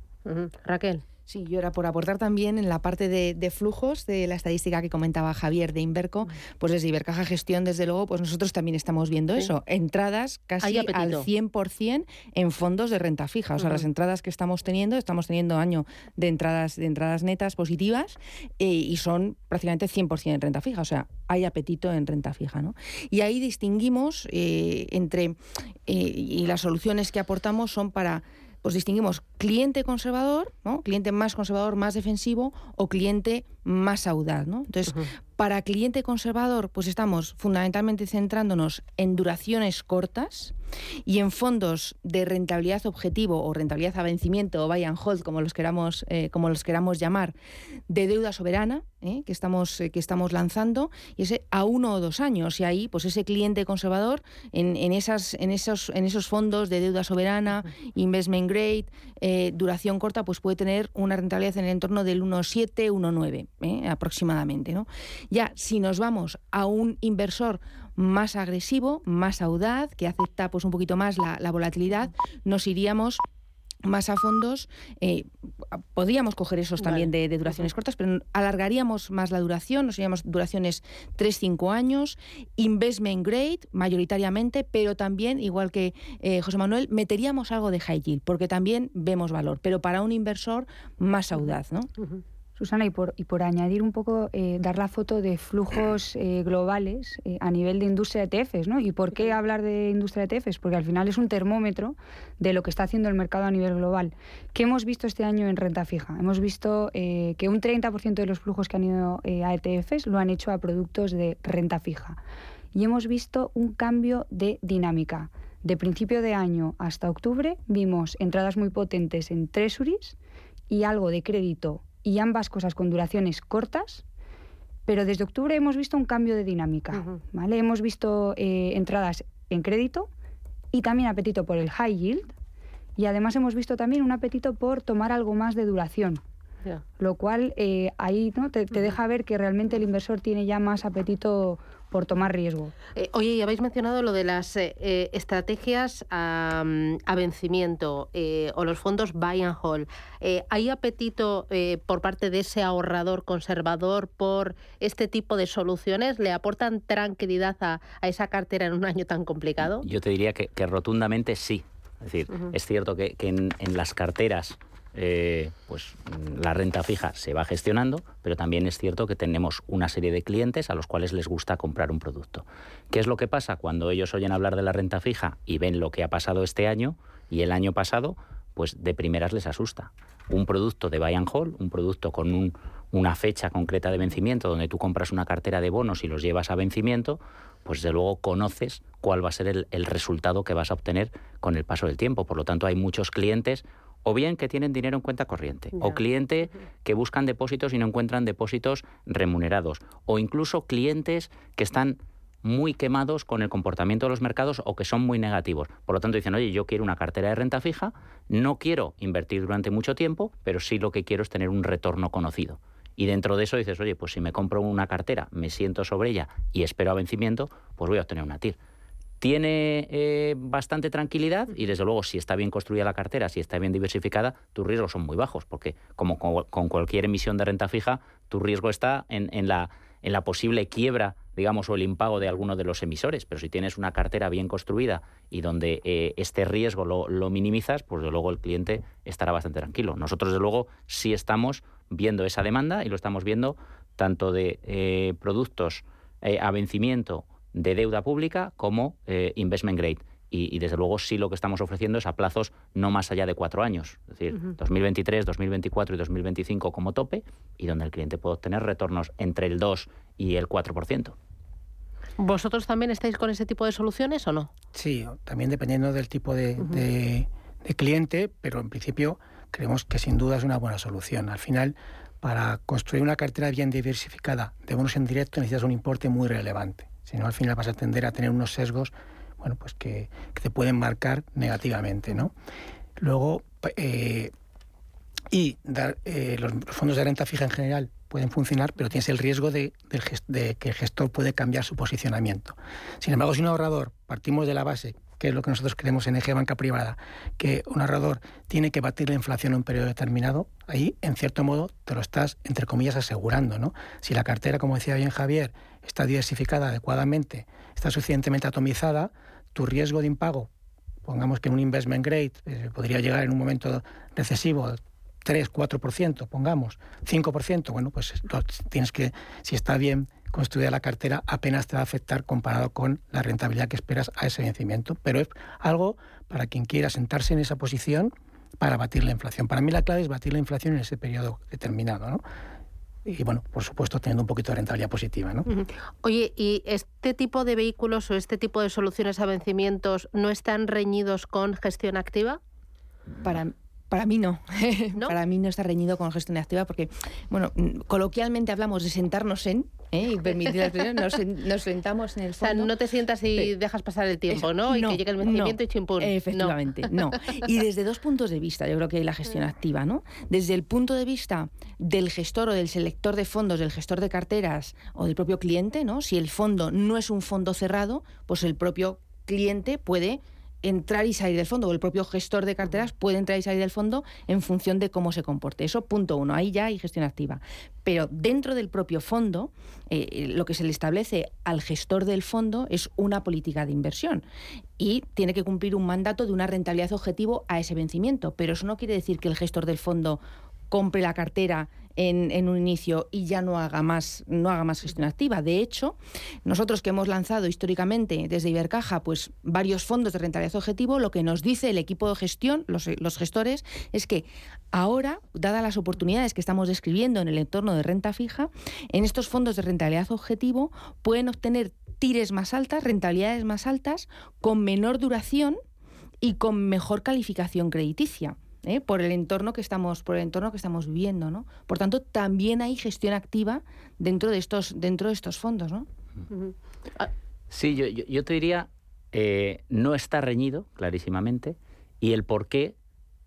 Raquel. Sí, yo era por aportar también en la parte de, flujos de la estadística que comentaba Javier de Inverco, pues desde Ibercaja Gestión, desde luego, pues nosotros también estamos viendo eso, entradas casi al 100% en fondos de renta fija, o sea, las entradas que estamos teniendo, estamos teniendo año de entradas de entradas netas positivas eh, y son prácticamente 100% en renta fija, o sea, hay apetito en renta fija, ¿no? Y ahí distinguimos eh, entre eh, y las soluciones que aportamos son para pues distinguimos cliente conservador, ¿no? cliente más conservador, más defensivo o cliente más audaz. ¿no? Entonces, para cliente conservador, pues estamos fundamentalmente centrándonos en duraciones cortas y en fondos de rentabilidad objetivo o rentabilidad a vencimiento o buy and hold, como los queramos, eh, como los queramos llamar, de deuda soberana ¿eh? que, estamos, eh, que estamos lanzando, y ese a uno o dos años. Y ahí, pues ese cliente conservador en, en, esas, en, esos, en esos fondos de deuda soberana, investment grade, duración corta, pues puede tener una rentabilidad en el entorno del 1,7, 1,9 aproximadamente. ¿no? Ya, si nos vamos a un inversor más agresivo, más audaz, que acepta pues un poquito más la, la volatilidad, nos iríamos más a fondos, eh, podríamos coger esos también de, duraciones cortas, pero alargaríamos más la duración, nos seríamos duraciones 3-5 años, investment grade mayoritariamente, pero también, igual que eh, José Manuel, meteríamos algo de high yield, porque también vemos valor, pero para un inversor más audaz, ¿no? Susana, y por, y por añadir un poco, eh, dar la foto de flujos eh, globales eh, a nivel de industria de ETFs, ¿no? ¿Y por qué hablar de industria de ETFs? Porque al final es un termómetro de lo que está haciendo el mercado a nivel global. ¿Qué hemos visto este año en renta fija? Hemos visto que un 30% de los flujos que han ido a ETFs lo han hecho a productos de renta fija. Y hemos visto un cambio de dinámica. De principio de año hasta octubre vimos entradas muy potentes en treasuries y algo de crédito y ambas cosas con duraciones cortas, pero desde octubre hemos visto un cambio de dinámica. ¿vale? Hemos visto eh, entradas en crédito y también apetito por el high yield y además hemos visto también un apetito por tomar algo más de duración. Lo cual eh, ahí ¿no? te, deja ver que realmente el inversor tiene ya más apetito por tomar riesgo. Eh, oye, y habéis mencionado lo de las eh, eh, estrategias a, vencimiento o los fondos buy and hold. ¿Hay apetito por parte de ese ahorrador conservador por este tipo de soluciones? ¿Le aportan tranquilidad a, esa cartera en un año tan complicado? Yo te diría que, rotundamente sí. Es decir, es cierto que, en, las carteras eh, pues la renta fija se va gestionando, pero también es cierto que tenemos una serie de clientes a los cuales les gusta comprar un producto. ¿Qué es lo que pasa cuando ellos oyen hablar de la renta fija y ven lo que ha pasado este año y el año pasado? Pues de primeras les asusta. Un producto de buy and hold, un producto con una fecha concreta de vencimiento, donde tú compras una cartera de bonos y los llevas a vencimiento, pues de luego conoces cuál va a ser el resultado que vas a obtener con el paso del tiempo. Por lo tanto, hay muchos clientes o bien que tienen dinero en cuenta corriente, o cliente que buscan depósitos y no encuentran depósitos remunerados, o incluso clientes que están muy quemados con el comportamiento de los mercados o que son muy negativos. Por lo tanto, dicen, oye, yo quiero una cartera de renta fija, no quiero invertir durante mucho tiempo, pero sí lo que quiero es tener un retorno conocido. Y dentro de eso dices, oye, pues si me compro una cartera, me siento sobre ella y espero a vencimiento, pues voy a obtener una TIR tiene eh, bastante tranquilidad y desde luego si está bien construida la cartera, si está bien diversificada, tus riesgos son muy bajos, porque como con, cualquier emisión de renta fija, tu riesgo está en, la, en la posible quiebra, digamos, o el impago de alguno de los emisores. Pero si tienes una cartera bien construida y donde eh, este riesgo lo, minimizas, pues desde luego el cliente estará bastante tranquilo. Nosotros, desde luego, sí estamos viendo esa demanda y lo estamos viendo tanto de eh, productos a vencimiento de deuda pública como eh, investment grade. Y, desde luego sí lo que estamos ofreciendo es a plazos no más allá de cuatro años, es decir, 2023, 2024 y 2025 como tope, y donde el cliente puede obtener retornos entre el 2 y el 4%. ¿Vosotros también estáis con ese tipo de soluciones o no? Sí, también dependiendo del tipo de, de cliente, pero en principio creemos que sin duda es una buena solución. Al final, para construir una cartera bien diversificada de bonos en directo necesitas un importe muy relevante. Si no, al final vas a tender a tener unos sesgos bueno, pues que, te pueden marcar negativamente. ¿no? Luego, eh, y dar, eh, los, fondos de renta fija en general pueden funcionar, pero tienes el riesgo de, que el gestor puede cambiar su posicionamiento. Sin embargo, si un ahorrador partimos de la base que es lo que nosotros creemos en Eje Banca Privada, que un ahorrador tiene que batir la inflación en un periodo determinado, ahí, en cierto modo, te lo estás, entre comillas, asegurando. ¿no? Si la cartera, como decía bien Javier, está diversificada adecuadamente, está suficientemente atomizada, tu riesgo de impago, pongamos que un investment grade eh, podría llegar en un momento recesivo 3, 4%, pongamos, 5%, bueno, pues tienes que, si está bien construida la cartera apenas te va a afectar comparado con la rentabilidad que esperas a ese vencimiento. Pero es algo para quien quiera sentarse en esa posición para batir la inflación. Para mí la clave es batir la inflación en ese periodo determinado. ¿no? Y bueno, por supuesto teniendo un poquito de rentabilidad positiva. ¿no? Oye, ¿y este tipo de vehículos o este tipo de soluciones a vencimientos no están reñidos con gestión activa? Para, para mí no. Para mí no está reñido con gestión activa porque, bueno, mm, coloquialmente hablamos de sentarnos en ¿eh? y permitir la nos, nos, sentamos en el fondo. O sea, no te sientas y dejas pasar el tiempo, ¿no? Y que llegue el vencimiento y chimpún. Efectivamente, no. Y desde dos puntos de vista, yo creo que hay la gestión activa, ¿no? Desde el punto de vista del gestor o del selector de fondos, del gestor de carteras o del propio cliente, ¿no? Si el fondo no es un fondo cerrado, pues el propio cliente puede entrar y salir del fondo, o el propio gestor de carteras puede entrar y salir del fondo en función de cómo se comporte. Eso punto uno, ahí ya hay gestión activa. Pero dentro del propio fondo, eh, eh, lo que se le establece al gestor del fondo es una política de inversión y tiene que cumplir un mandato de una rentabilidad objetivo a ese vencimiento. Pero eso no quiere decir que el gestor del fondo compre la cartera en, un inicio y ya no haga más, no haga más gestión activa. De hecho, nosotros que hemos lanzado históricamente desde Ibercaja pues varios fondos de rentabilidad objetivo, lo que nos dice el equipo de gestión, los, los gestores, es que ahora, dadas las oportunidades que estamos describiendo en el entorno de renta fija, en estos fondos de rentabilidad objetivo pueden obtener tires más altas, rentabilidades más altas, con menor duración y con mejor calificación crediticia. ¿Eh? por el entorno que estamos, por el entorno que estamos viviendo, ¿no? Por tanto, también hay gestión activa dentro de estos, dentro de estos fondos, ¿no? Ah. Sí, yo, yo, te diría, eh, no está reñido, clarísimamente, y el por qué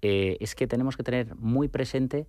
eh, es que tenemos que tener muy presente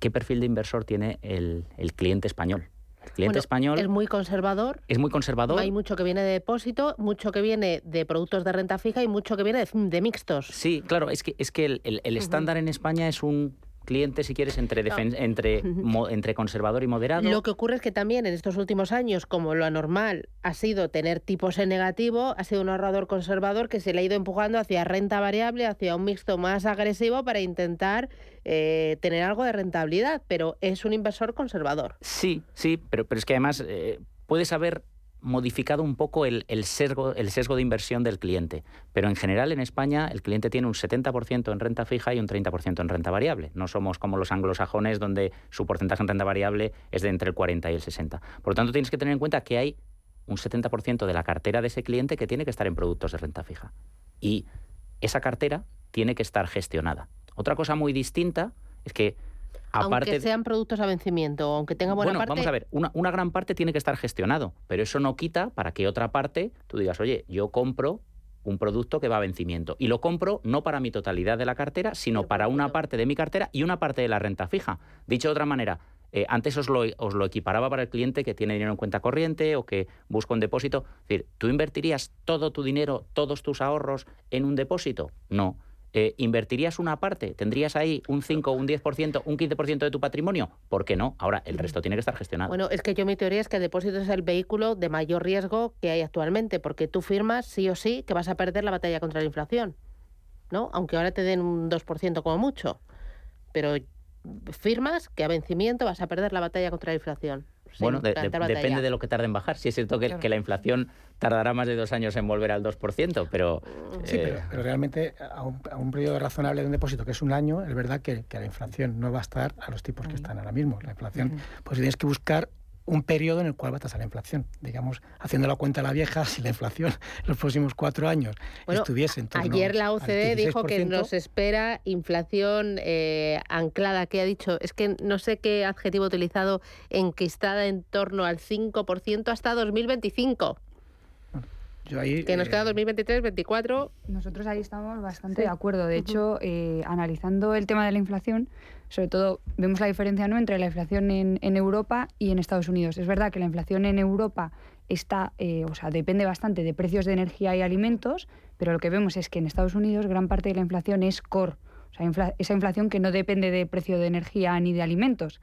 qué perfil de inversor tiene el cliente español cliente español... Es muy conservador. Es muy conservador. Hay mucho que viene de depósito, mucho que viene de productos de renta fija y mucho que viene de, mixtos. Sí, claro, es que, es que el, estándar en España es un cliente, si quieres, entre, entre, entre conservador y moderado. Lo que ocurre es que también en estos últimos años, como lo anormal ha sido tener tipos en negativo, ha sido un ahorrador conservador que se le ha ido empujando hacia renta variable, hacia un mixto más agresivo para intentar eh, tener algo de rentabilidad, pero es un inversor conservador. Sí, sí, pero, pero es que además eh, puedes saber modificado un poco el, sesgo, el sesgo de inversión del cliente. Pero en general en España el cliente tiene un 70% en renta fija y un 30% en renta variable. No somos como los anglosajones donde su porcentaje en renta variable es de entre el 40 y el 60. Por lo tanto, tienes que tener en cuenta que hay un 70% de la cartera de ese cliente que tiene que estar en productos de renta fija. Y esa cartera tiene que estar gestionada. Otra cosa muy distinta es que aunque sean productos a vencimiento, aunque tenga buena bueno, parte... vamos a ver, una, una, gran parte tiene que estar gestionado, pero eso no quita para que otra parte tú digas, oye, yo compro un producto que va a vencimiento y lo compro no para mi totalidad de la cartera, sino para una parte de mi cartera y una parte de la renta fija. Dicho de otra manera, eh, antes os lo, os lo, equiparaba para el cliente que tiene dinero en cuenta corriente o que busca un depósito. Es decir, ¿tú invertirías todo tu dinero, todos tus ahorros en un depósito? No. Eh, ¿invertirías una parte? ¿Tendrías ahí un 5, un 10%, un 15% de tu patrimonio? ¿Por qué no? Ahora, el resto tiene que estar gestionado. Bueno, es que yo mi teoría es que el depósito es el vehículo de mayor riesgo que hay actualmente, porque tú firmas sí o sí que vas a perder la batalla contra la inflación, ¿no? Aunque ahora te den un 2% como mucho, pero firmas que a vencimiento vas a perder la batalla contra la inflación bueno, depende de lo que tarde en bajar. Si es cierto que, que, la inflación tardará más de dos años en volver al 2%, pero... Sí, eh, pero, realmente a un, periodo razonable de un depósito, que es un año, es verdad que, la inflación no va a estar a los tipos que están ahora mismo. La inflación, pues tienes que buscar un periodo en el cual va a tasar la inflación. Digamos, haciendo la cuenta a la vieja, si la inflación en los próximos cuatro años estuviese en torno Ayer la OCDE dijo que nos espera inflación eh, anclada, que ha dicho, es que no sé qué adjetivo utilizado, enquistada en torno al 5% hasta 2025 que nos queda 2023, 2024. Nosotros ahí estamos bastante de acuerdo. De hecho, eh, analizando el tema de la inflación, sobre todo vemos la diferencia ¿no? entre la inflación en, Europa y en Estados Unidos. Es verdad que la inflación en Europa está, eh, o sea, depende bastante de precios de energía y alimentos, pero lo que vemos es que en Estados Unidos gran parte de la inflación es core, o sea, esa inflación que no depende de precio de energía ni de alimentos.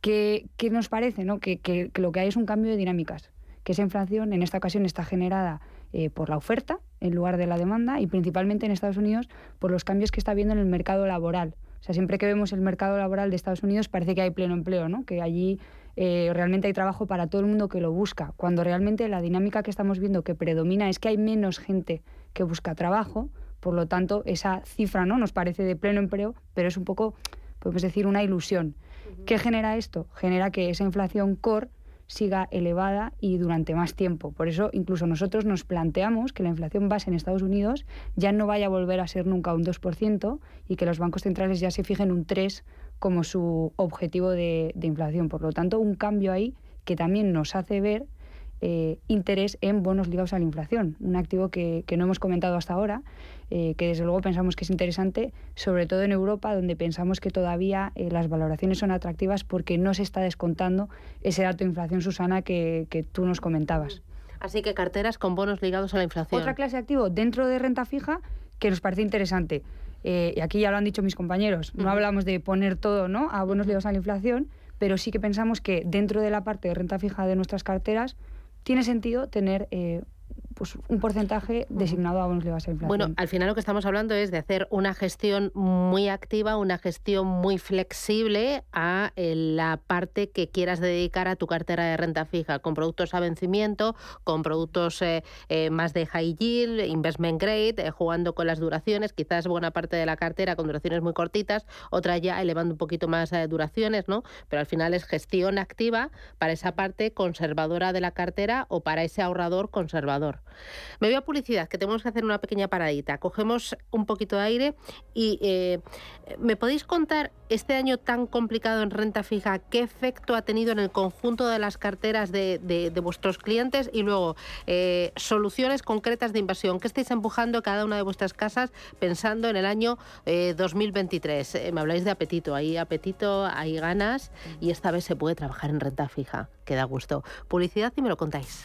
¿Qué, nos parece? ¿no? que lo que hay es un cambio de dinámicas que esa inflación en esta ocasión está generada eh, por la oferta en lugar de la demanda y principalmente en Estados Unidos por los cambios que está habiendo en el mercado laboral. O sea, siempre que vemos el mercado laboral de Estados Unidos parece que hay pleno empleo, ¿no? que allí eh, realmente hay trabajo para todo el mundo que lo busca, cuando realmente la dinámica que estamos viendo que predomina es que hay menos gente que busca trabajo, por lo tanto esa cifra no nos parece de pleno empleo, pero es un poco, podemos decir, una ilusión. ¿Qué genera esto? Genera que esa inflación core siga elevada y durante más tiempo. Por eso incluso nosotros nos planteamos que la inflación base en Estados Unidos ya no vaya a volver a ser nunca un 2% y que los bancos centrales ya se fijen un 3% como su objetivo de, de inflación. Por lo tanto, un cambio ahí que también nos hace ver eh, interés en bonos ligados a la inflación, un activo que, no hemos comentado hasta ahora, eh, que desde luego pensamos que es interesante, sobre todo en Europa, donde pensamos que todavía eh, las valoraciones son atractivas porque no se está descontando ese dato de inflación, Susana, que, tú nos comentabas. Así que carteras con bonos ligados a la inflación. Otra clase de activo dentro de renta fija que nos parece interesante. Y aquí ya lo han dicho mis compañeros, no hablamos de poner todo ¿no? a bonos ligados a la inflación, pero sí que pensamos que dentro de la parte de renta fija de nuestras carteras tiene sentido tener eh, pues, un porcentaje designado a ligados a la inflación. Bueno, al final lo que estamos hablando es de hacer una gestión muy activa, una gestión muy flexible a eh, la parte que quieras dedicar a tu cartera de renta fija, con productos a vencimiento, con productos eh, eh, más de high yield, investment grade, jugando con las duraciones, quizás buena parte de la cartera con duraciones muy cortitas, otra ya elevando un poquito más duraciones, ¿no? Pero al final es gestión activa para esa parte conservadora de la cartera o para ese ahorrador conservador. Me voy a publicidad, que tenemos que hacer una pequeña paradita. Cogemos un poquito de aire y eh, ¿me podéis contar este año tan complicado en renta fija qué efecto ha tenido en el conjunto de las carteras de, vuestros clientes y luego eh, soluciones concretas de inversión? ¿Qué estáis empujando cada una de vuestras casas pensando en el año 2023? Eh, me habláis de apetito, hay apetito, hay ganas y esta vez se puede trabajar en renta fija, que da gusto. Publicidad y me lo contáis.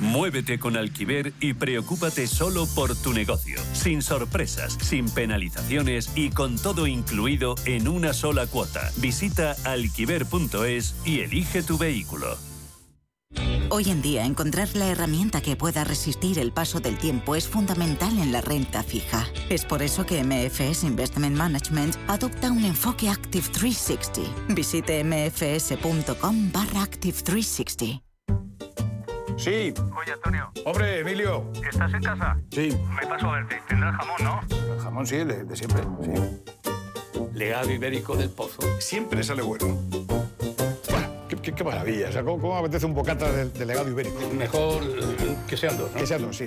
Muévete con Alquiver y preocúpate solo por tu negocio, sin sorpresas, sin penalizaciones y con todo incluido en una sola cuota. Visita alquiver.es y elige tu vehículo. Hoy en día encontrar la herramienta que pueda resistir el paso del tiempo es fundamental en la renta fija. Es por eso que MFS Investment Management adopta un enfoque Active 360. Visite mfs.com barra Active 360. Sí. Oye, Antonio. Hombre, Emilio. ¿Estás en casa? Sí. Me paso a verte. Tendrás jamón, ¿no? El jamón sí, de, de siempre, sí. Legado ibérico del pozo. Siempre sale bueno. Qué, qué- qué maravilla. O sea, ¿cómo, cómo apetece un bocata de, de legado ibérico? Mejor que sean dos, ¿no? Que sean dos, sí.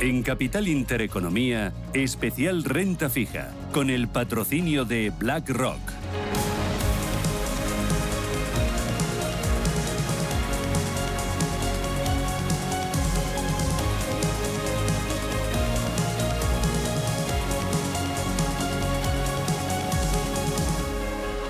En Capital Intereconomía, especial renta fija, con el patrocinio de BlackRock.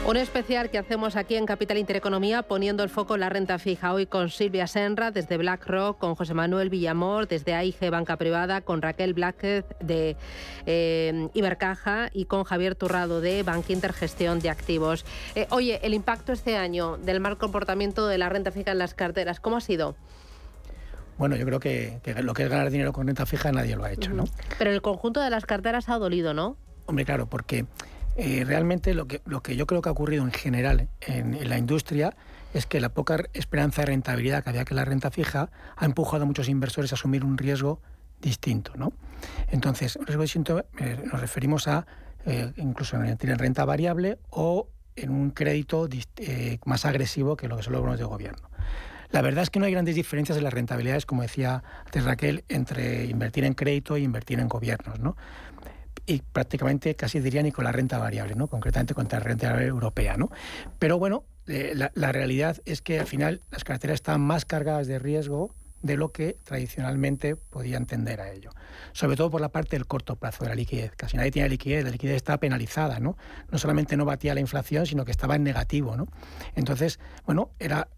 Un especial que hacemos aquí en Capital Intereconomía poniendo el foco en la renta fija. Hoy con Silvia Senra desde BlackRock, con José Manuel Villamor desde AIG Banca Privada, con Raquel Blackett de eh, Ibercaja y con Javier Turrado de Bankinter Gestión de Activos. Eh, oye, el impacto este año del mal comportamiento de la renta fija en las carteras, ¿cómo ha sido? Bueno, yo creo que, que lo que es ganar dinero con renta fija nadie lo ha hecho, ¿no? Pero el conjunto de las carteras ha dolido, ¿no? Hombre, claro, porque eh, realmente lo que, lo que yo creo que ha ocurrido en general en, la industria es que la poca esperanza de rentabilidad que había que la renta fija ha empujado a muchos inversores a asumir un riesgo distinto. ¿no? Entonces, riesgo distinto eh, nos referimos a eh, incluso en renta variable o en un crédito eh, más agresivo que lo que son los bonos de gobierno. La verdad es que no hay grandes diferencias en las rentabilidades, como decía antes Raquel, entre invertir en crédito e invertir en gobiernos. ¿no? Y prácticamente casi diría ni con la renta variable, ¿no? concretamente con la renta variable europea. ¿no? Pero bueno, eh, la, realidad es que al final las carteras están más cargadas de riesgo de lo que tradicionalmente podía entender a ello. Sobre todo por la parte del corto plazo de la liquidez. Casi nadie tiene liquidez, la liquidez está penalizada, ¿no? No solamente no batía la inflación, sino que estaba en negativo, ¿no? Entonces, bueno, era,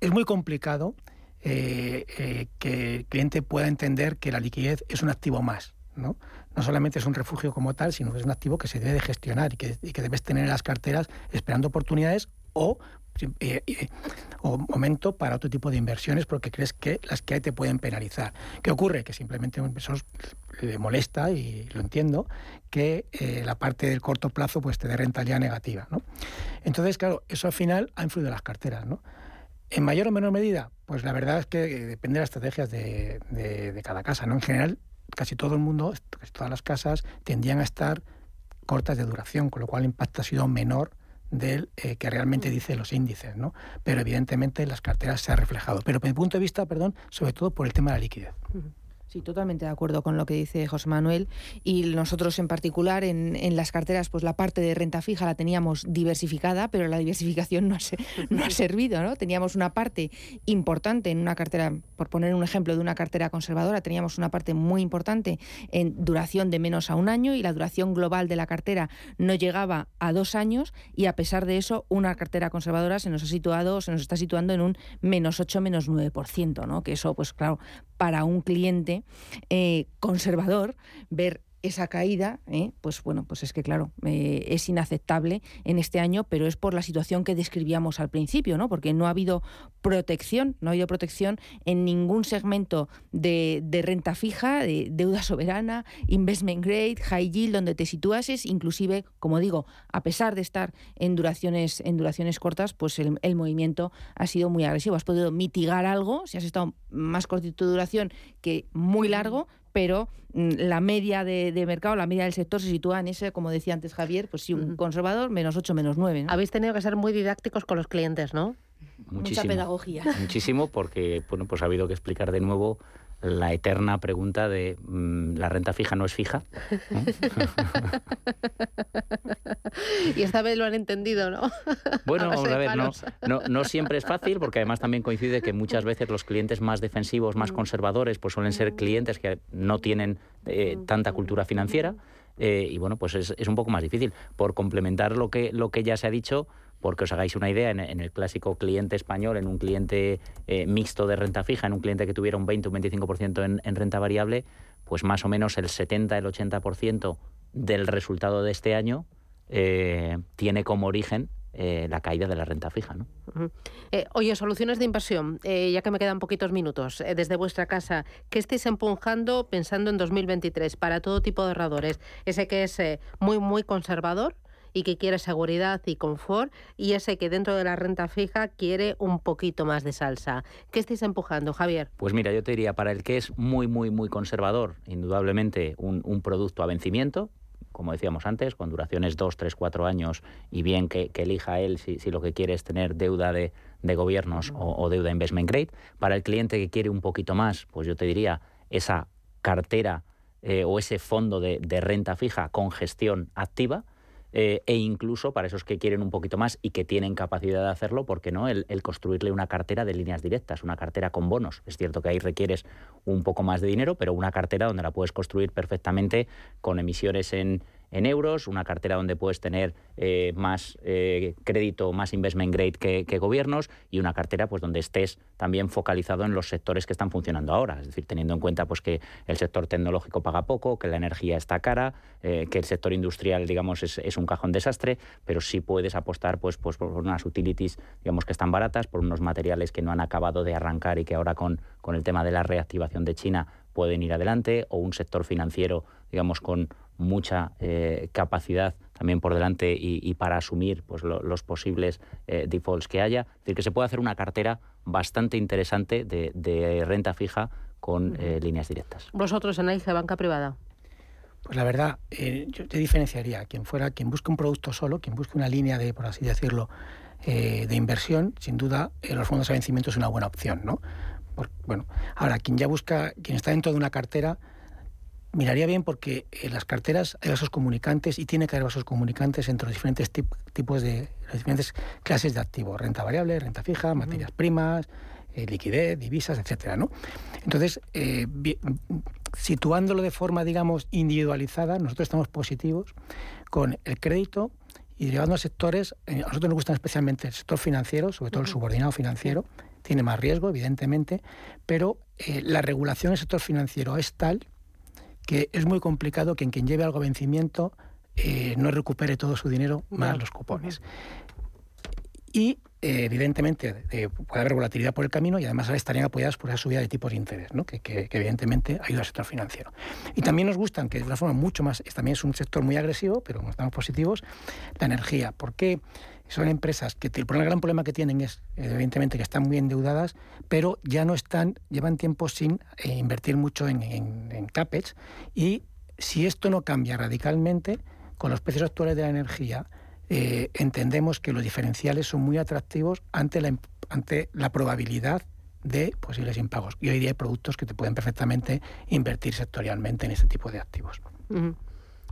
es muy complicado eh, eh, que el cliente pueda entender que la liquidez es un activo más, ¿no? No solamente es un refugio como tal, sino que es un activo que se debe de gestionar y que, debes tener en las carteras esperando oportunidades o eh, eh, o momento para otro tipo de inversiones porque crees que las que hay te pueden penalizar. ¿Qué ocurre? Que simplemente a un inversor le molesta, y lo entiendo, que eh, la parte del corto plazo pues te dé rentabilidad negativa. ¿no? Entonces, claro, eso al final ha influido en las carteras. ¿no? En mayor o menor medida, pues la verdad es que depende de las estrategias de, de cada casa. ¿no? En general, casi todo el mundo, casi todas las casas, tendían a estar cortas de duración, con lo cual el impacto ha sido menor del eh, que realmente mm. dice los índices, ¿no? Pero evidentemente en las carteras se ha reflejado. Pero desde mi punto de vista, perdón, sobre todo por el tema de la liquidez. Sí, totalmente de acuerdo con lo que dice José Manuel. Y nosotros en particular en, las carteras, pues la parte de renta fija la teníamos diversificada, pero la diversificación no ha, no ha servido, ¿no? Teníamos una parte importante en una cartera, por poner un ejemplo de una cartera conservadora, teníamos una parte muy importante en duración de menos a un año y la duración global de la cartera no llegaba a dos años y a pesar de eso una cartera conservadora se nos ha situado, se nos está situando en un menos 8, menos 9%, ¿no? Que eso, pues claro, para un cliente eh, conservador ver esa caída, ¿eh? pues bueno, pues es que claro, eh, es inaceptable en este año, pero es por la situación que describíamos al principio, ¿no? Porque no ha habido protección, no ha habido protección en ningún segmento de, renta fija, de deuda soberana, investment grade, high yield, donde te situases, inclusive, como digo, a pesar de estar en duraciones, en duraciones cortas, pues el, el movimiento ha sido muy agresivo. Has podido mitigar algo, si has estado más cortito de duración que muy largo, pero mm, la media de, mercado, la media del sector se sitúa en ese, como decía antes Javier, pues sí, un conservador, menos 8, menos 9. Habéis tenido que ser muy didácticos con los clientes, ¿no? Muchísimo, Mucha pedagogía. Muchísimo, porque bueno, pues ha habido que explicar de nuevo la eterna pregunta de mm, la renta fija no es fija. y esta vez lo han entendido, ¿no? Bueno, a, ver, no, no, siempre es fácil porque además también coincide que muchas veces los clientes más defensivos, más mm. conservadores, pues suelen ser mm. clientes que no tienen eh, tanta cultura financiera. Eh, y bueno, pues es, es, un poco más difícil. Por complementar lo que, lo que ya se ha dicho, porque os hagáis una idea, en, el clásico cliente español, en un cliente eh, mixto de renta fija, en un cliente que tuviera un 20 o un 25% en, en renta variable, pues más o menos el 70, el 80% del resultado de este año eh, tiene como origen eh, la caída de la renta fija. ¿no? oye, soluciones de inversión, ya que me quedan poquitos minutos, desde vuestra casa, ¿qué estáis empujando pensando en 2023 para todo tipo de ahorradores? Ese que es muy, muy conservador, y que quiere seguridad y confort, y ese que dentro de la renta fija quiere un poquito más de salsa. ¿Qué estáis empujando, Javier? Pues mira, yo te diría, para el que es muy, muy, muy conservador, indudablemente un, producto a vencimiento, como decíamos antes, con duraciones 2, 3, 4 años y bien que, elija él si, lo que quiere es tener deuda de, gobiernos o, deuda investment grade. Para el cliente que quiere un poquito más, pues yo te diría esa cartera eh, o ese fondo de, renta fija con gestión activa, eh, e incluso para esos que quieren un poquito más y que tienen capacidad de hacerlo, ¿por qué no? El, construirle una cartera de líneas directas, una cartera con bonos. Es cierto que ahí requieres un poco más de dinero, pero una cartera donde la puedes construir perfectamente con emisiones en, en euros, una cartera donde puedes tener eh, más eh, crédito, más investment grade que, gobiernos y una cartera pues donde estés también focalizado en los sectores que están funcionando ahora, es decir, teniendo en cuenta pues que el sector tecnológico paga poco, que la energía está cara, eh, que el sector industrial digamos es, un cajón desastre, pero sí puedes apostar pues, pues por unas utilities digamos que están baratas, por unos materiales que no han acabado de arrancar y que ahora con, con el tema de la reactivación de China pueden ir adelante, o un sector financiero digamos con mucha eh, capacidad también por delante y, para asumir pues, los posibles eh, defaults que haya. Es decir, que se puede hacer una cartera bastante interesante de, renta fija con eh, líneas directas. ¿Vosotros en AIGE, banca privada? Pues la verdad, eh, yo te diferenciaría. Quien fuera, quien busque un producto solo, quien busque una línea de, por así decirlo, eh, de inversión, sin duda, los fondos de vencimiento es una buena opción, ¿no? bueno, ahora, quien ya busca, quien está dentro de una cartera, miraría bien porque en las carteras hay vasos comunicantes y tiene que haber vasos comunicantes entre los diferentes tipos de las diferentes clases de activos, renta variable, renta fija, materias primas, eh, liquidez, divisas, etcétera, ¿no? Entonces, eh, situándolo de forma, digamos, individualizada, nosotros estamos positivos con el crédito y llevando a sectores, eh, a nosotros nos gusta especialmente el sector financiero, sobre todo el subordinado financiero, tiene más riesgo, evidentemente, pero la regulación del sector financiero es tal que es muy complicado que en quien lleve algo a vencimiento no recupere todo su dinero más los cupones. Y eh, evidentemente puede haber volatilidad por el camino y además estarían apoyadas por esa subida de tipos de interés, ¿no? que, evidentemente ayuda al sector financiero. Y también nos gustan, que de una forma mucho más, también es un sector muy agresivo, pero como estamos positivos, la energía. porque Son empresas que el gran problema que tienen es, evidentemente, que están muy endeudadas, pero ya no están, llevan tiempo sin eh, invertir mucho en, en, en CAPEX y si esto no cambia radicalmente, con los precios actuales de la energía, eh, entendemos que los diferenciales son muy atractivos ante la, ante la probabilidad de posibles impagos. Y hoy día hay productos que te pueden perfectamente invertir sectorialmente en ese tipo de activos.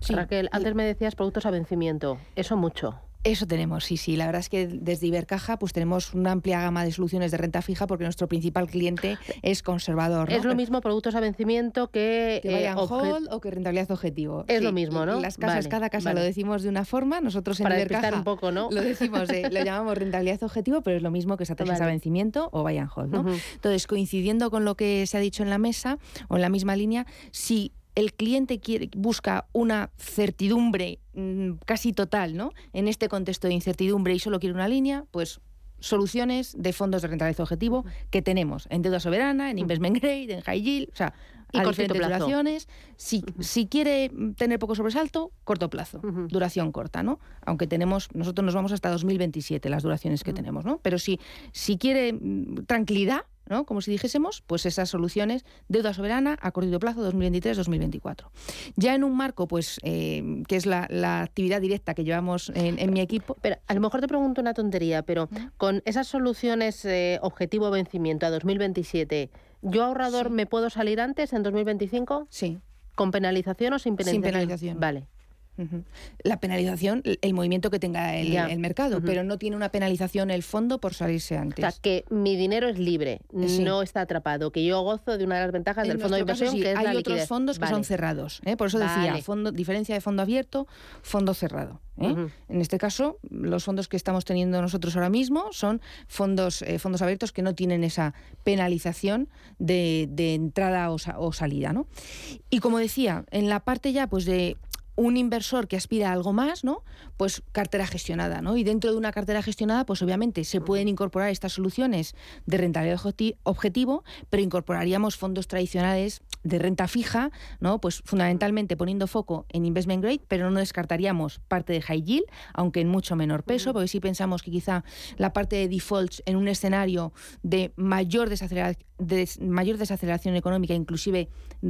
Raquel, antes me decías productos a vencimiento. Eso mucho. Eso tenemos, sí, sí. La verdad es que desde Ibercaja pues tenemos una amplia gama de soluciones de renta fija porque nuestro principal cliente es conservador. Es lo mismo productos a vencimiento que, que eh, hold o que rentabilidad objetivo. Es lo mismo, ¿no? Las casas, cada casa lo decimos de una forma. Nosotros en Para Ibercaja un poco, ¿no? lo decimos, eh, lo llamamos rentabilidad objetivo, pero es lo mismo que estrategias a vencimiento o buy and hold, ¿no? Entonces, coincidiendo con lo que se ha dicho en la mesa o en la misma línea, si el cliente quiere, busca una certidumbre mm, casi total, ¿no? En este contexto de incertidumbre y solo quiere una línea, pues soluciones de fondos de rentabilidad objetivo que tenemos en deuda soberana, en investment grade, en high yield, o sea, y a diferentes duraciones. Si, si, quiere tener poco sobresalto, corto plazo, duración corta, ¿no? Aunque tenemos, nosotros nos vamos hasta 2027 las duraciones que tenemos, ¿no? Pero si, si quiere mm, tranquilidad, ¿no? Como si dijésemos, pues esas soluciones, deuda soberana a corto plazo 2023-2024. Ya en un marco, pues, eh, que es la, actividad directa que llevamos en, mi equipo. Pero a lo mejor te pregunto una tontería, pero con esas soluciones eh, objetivo vencimiento a 2027, ¿yo ahorrador me puedo salir antes, en 2025? Sí. ¿Con penalización o sin penalización? Sin penalización. Vale. La penalización, el movimiento que tenga el, mercado, pero no tiene una penalización el fondo por salirse antes. O sea, que mi dinero es libre, no está atrapado, que yo gozo de una de las ventajas del fondo de inversión, que es hay otros fondos que son cerrados. ¿eh? Por eso decía, fondo, diferencia de fondo abierto, fondo cerrado. ¿eh? En este caso, los fondos que estamos teniendo nosotros ahora mismo son fondos, eh, fondos abiertos que no tienen esa penalización de, entrada o, o salida. ¿no? Y como decía, en la parte ya pues de un inversor que aspira a algo más, ¿no? Pues cartera gestionada, ¿no? Y dentro de una cartera gestionada, pues obviamente se pueden incorporar estas soluciones de rentabilidad objetivo, pero incorporaríamos fondos tradicionales de renta fija, ¿no? Pues fundamentalmente poniendo foco en investment grade, pero no descartaríamos parte de high yield, aunque en mucho menor peso, porque si pensamos que quizá la parte de defaults en un escenario de mayor desaceleración, de mayor desaceleración económica, inclusive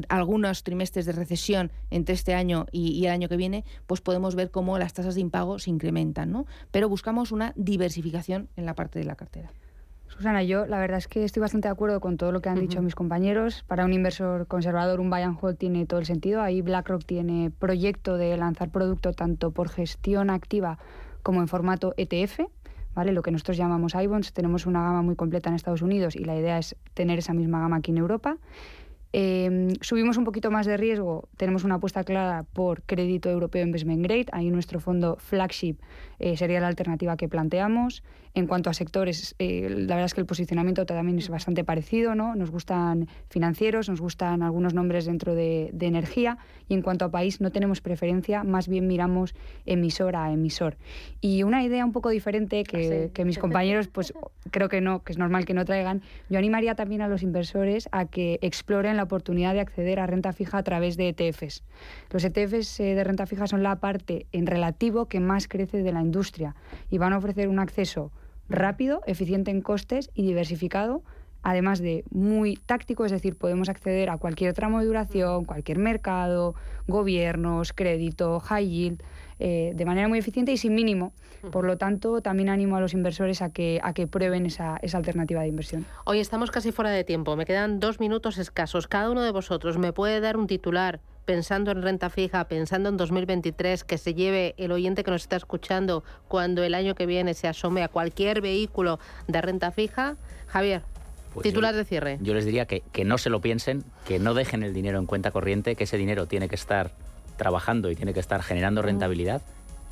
algunos trimestres de recesión entre este año y, el año que viene, pues podemos ver cómo las tasas de impago se incrementan, ¿no? Pero buscamos una diversificación en la parte de la cartera. Susana, yo la verdad es que estoy bastante de acuerdo con todo lo que han dicho mis compañeros. Para un inversor conservador, un buy and hold tiene todo el sentido. Ahí BlackRock tiene proyecto de lanzar producto tanto por gestión activa como en formato ETF. ¿Vale? Lo que nosotros llamamos iBonds, tenemos una gama muy completa en Estados Unidos y la idea es tener esa misma gama aquí en Europa. Em, subimos un poquito más de riesgo, tenemos una apuesta clara por crédito europeo investment grade, ahí nuestro fondo flagship eh, sería la alternativa que planteamos. En cuanto a sectores, eh, la verdad es que el posicionamiento también es bastante parecido, ¿no? Nos gustan financieros, nos gustan algunos nombres dentro de, energía y en cuanto a país no tenemos preferencia, más bien miramos emisor a emisor. Y una idea un poco diferente que, que mis compañeros, pues creo que no, que es normal que no traigan, yo animaría también a los inversores a que exploren la oportunidad de acceder a renta fija a través de ETFs. Los ETFs eh, de renta fija son la parte en relativo que más crece de la industria y van a ofrecer un acceso rápido, eficiente en costes y diversificado además de muy táctico, es decir, podemos acceder a cualquier tramo de duración, cualquier mercado, gobiernos, crédito, high yield, eh, de manera muy eficiente y sin mínimo. Por lo tanto, también animo a los inversores a que, a que prueben esa, esa alternativa de inversión. Hoy estamos casi fuera de tiempo, me quedan dos minutos escasos. Cada uno de vosotros me puede dar un titular pensando en renta fija, pensando en 2023, que se lleve el oyente que nos está escuchando cuando el año que viene se asome a cualquier vehículo de renta fija. Javier. Pues titular yo- de cierre. Yo les diría que, que no se lo piensen, que no dejen el dinero en cuenta corriente, que ese dinero tiene que estar trabajando y tiene que estar generando rentabilidad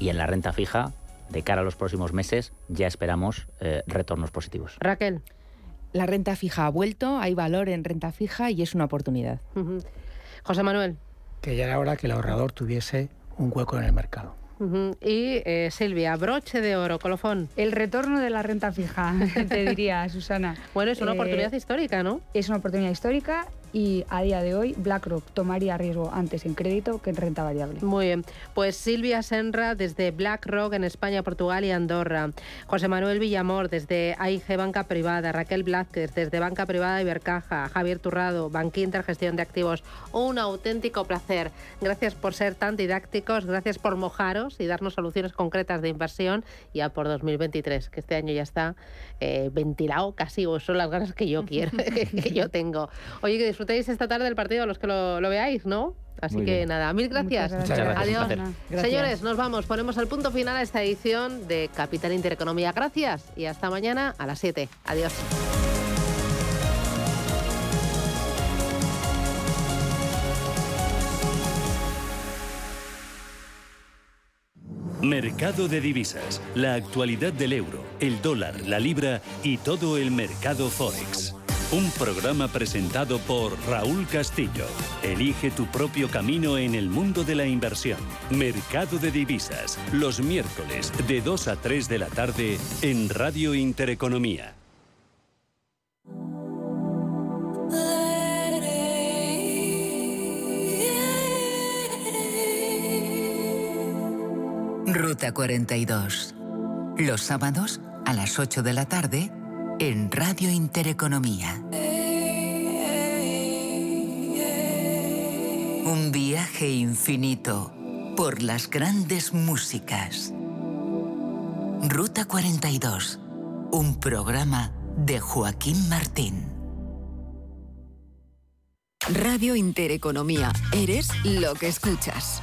y en la renta fija, de cara a los próximos meses, ya esperamos eh, retornos positivos. Raquel. La renta fija ha vuelto, hay valor en renta fija y es una oportunidad. José Manuel. Que ya era hora que el ahorrador tuviese un hueco en el mercado. Y eh, Silvia, broche de oro, colofón. El retorno de la renta fija, te diría, Susana. Bueno, es una Eh, oportunidad histórica, ¿no? Es una oportunidad histórica y a día de hoy BlackRock tomaría riesgo antes en crédito que en renta variable. Muy bien. Pues Silvia Senra desde BlackRock en España, Portugal y Andorra. José Manuel Villamor desde AIG Banca Privada. Raquel Blázquez desde Banca Privada Ibercaja. Javier Turrado, Banquinter Gestión de Activos. Un auténtico placer. Gracias por ser tan didácticos, gracias por mojaros y darnos soluciones concretas de inversión ya por 2023, que este año ya está eh, ventilado casi, o son las ganas que yo quiero, que yo tengo. Oye, que disfrutéis esta tarde del partido los que lo, lo veáis, ¿no? Así Muy que bien. nada, mil gracias. Muchas gracias. Adiós. gracias. Gracias. Señores, nos vamos. Ponemos el punto final a esta edición de Capital Intereconomía. Gracias y hasta mañana a las 7. Adiós. Mercado de divisas, la actualidad del euro, el dólar, la libra y todo el mercado forex. Un programa presentado por Raúl Castillo. Elige tu propio camino en el mundo de la inversión. Mercado de divisas, los miércoles de 2 a 3 de la tarde en Radio Intereconomía. Ruta 42. Los sábados a las 8 de la tarde en Radio Intereconomía. Un viaje infinito por las grandes músicas. Ruta 42. Un programa de Joaquín Martín. Radio Intereconomía. Eres lo que escuchas.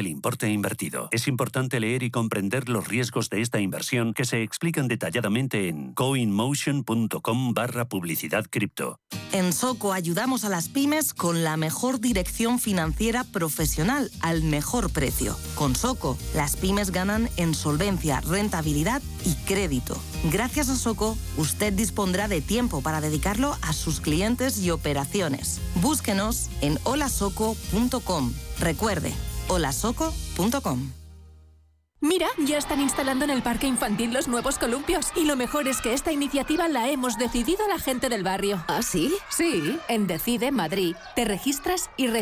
del importe invertido. Es importante leer y comprender los riesgos de esta inversión que se explican detalladamente en coinmotion.com barra publicidad cripto. En Soco ayudamos a las pymes con la mejor dirección financiera profesional al mejor precio. Con Soco, las pymes ganan en solvencia, rentabilidad y crédito. Gracias a Soco, usted dispondrá de tiempo para dedicarlo a sus clientes y operaciones. Búsquenos en holasoco.com. Recuerde, holasoco.com. Mira, ya están instalando en el parque infantil los nuevos columpios. Y lo mejor es que esta iniciativa la hemos decidido la gente del barrio. ¿Ah, sí? Sí, en Decide Madrid. Te registras y